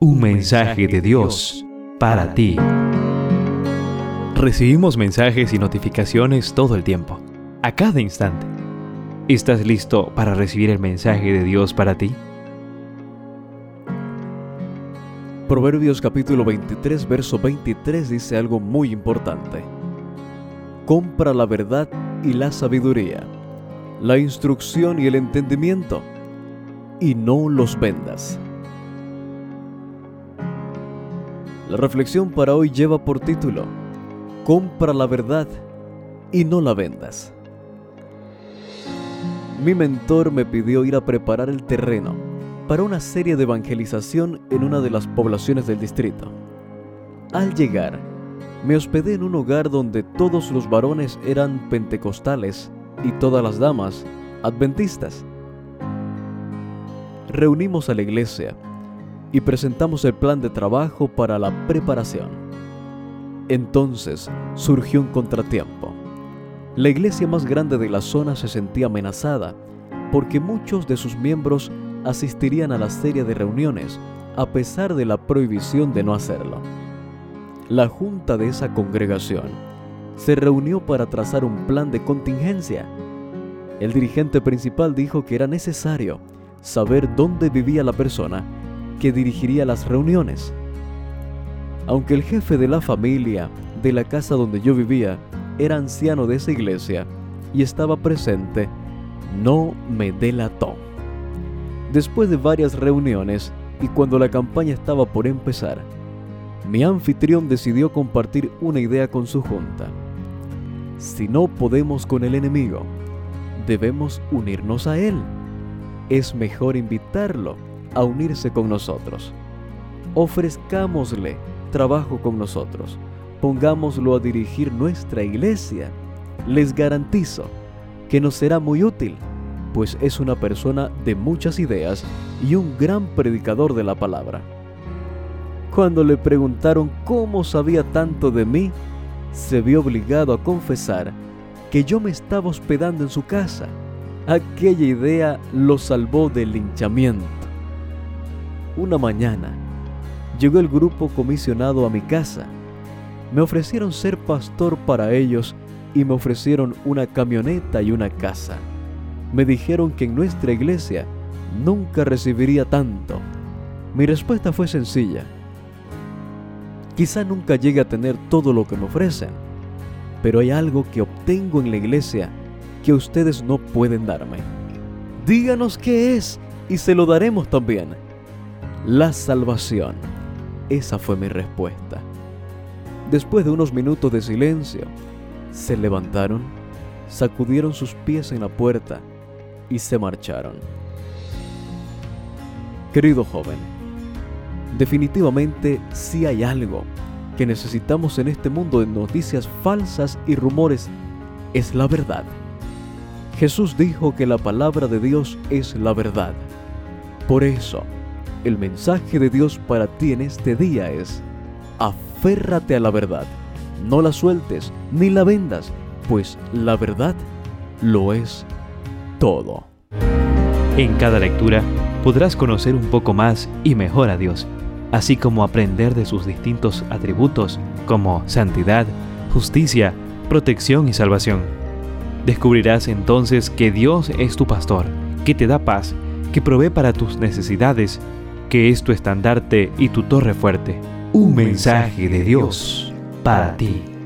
Un mensaje de Dios para ti. Recibimos mensajes y notificaciones todo el tiempo, a cada instante. ¿Estás listo para recibir el mensaje de Dios para ti? Proverbios capítulo 23, verso 23 dice algo muy importante. Compra la verdad y la sabiduría, la instrucción y el entendimiento, y no los vendas. La reflexión para hoy lleva por título, Compra la verdad y no la vendas. Mi mentor me pidió ir a preparar el terreno para una serie de evangelización en una de las poblaciones del distrito. Al llegar, me hospedé en un hogar donde todos los varones eran pentecostales y todas las damas adventistas. Reunimos a la iglesia y presentamos el plan de trabajo para la preparación. Entonces surgió un contratiempo. La iglesia más grande de la zona se sentía amenazada porque muchos de sus miembros asistirían a la serie de reuniones a pesar de la prohibición de no hacerlo. La junta de esa congregación se reunió para trazar un plan de contingencia. El dirigente principal dijo que era necesario saber dónde vivía la persona que dirigiría las reuniones. Aunque el jefe de la familia de la casa donde yo vivía era anciano de esa iglesia y estaba presente, no me delató. Después de varias reuniones y cuando la campaña estaba por empezar, mi anfitrión decidió compartir una idea con su junta. Si no podemos con el enemigo, debemos unirnos a él. Es mejor invitarlo a unirse con nosotros. Ofrezcámosle trabajo con nosotros. Pongámoslo a dirigir nuestra iglesia. Les garantizo que nos será muy útil, pues es una persona de muchas ideas y un gran predicador de la palabra. Cuando le preguntaron cómo sabía tanto de mí, se vio obligado a confesar que yo me estaba hospedando en su casa. Aquella idea lo salvó del linchamiento. Una mañana, llegó el grupo comisionado a mi casa. Me ofrecieron ser pastor para ellos y me ofrecieron una camioneta y una casa. Me dijeron que en nuestra iglesia nunca recibiría tanto. Mi respuesta fue sencilla. Quizá nunca llegue a tener todo lo que me ofrecen, pero hay algo que obtengo en la iglesia que ustedes no pueden darme. Díganos qué es y se lo daremos también la salvación. Esa fue mi respuesta. Después de unos minutos de silencio, se levantaron, sacudieron sus pies en la puerta y se marcharon. Querido joven, definitivamente si hay algo que necesitamos en este mundo de noticias falsas y rumores, es la verdad. Jesús dijo que la palabra de Dios es la verdad. Por eso, el mensaje de Dios para ti en este día es, aférrate a la verdad, no la sueltes ni la vendas, pues la verdad lo es todo. En cada lectura podrás conocer un poco más y mejor a Dios, así como aprender de sus distintos atributos como santidad, justicia, protección y salvación. Descubrirás entonces que Dios es tu pastor, que te da paz, que provee para tus necesidades que es tu estandarte y tu torre fuerte. Un mensaje de Dios para ti.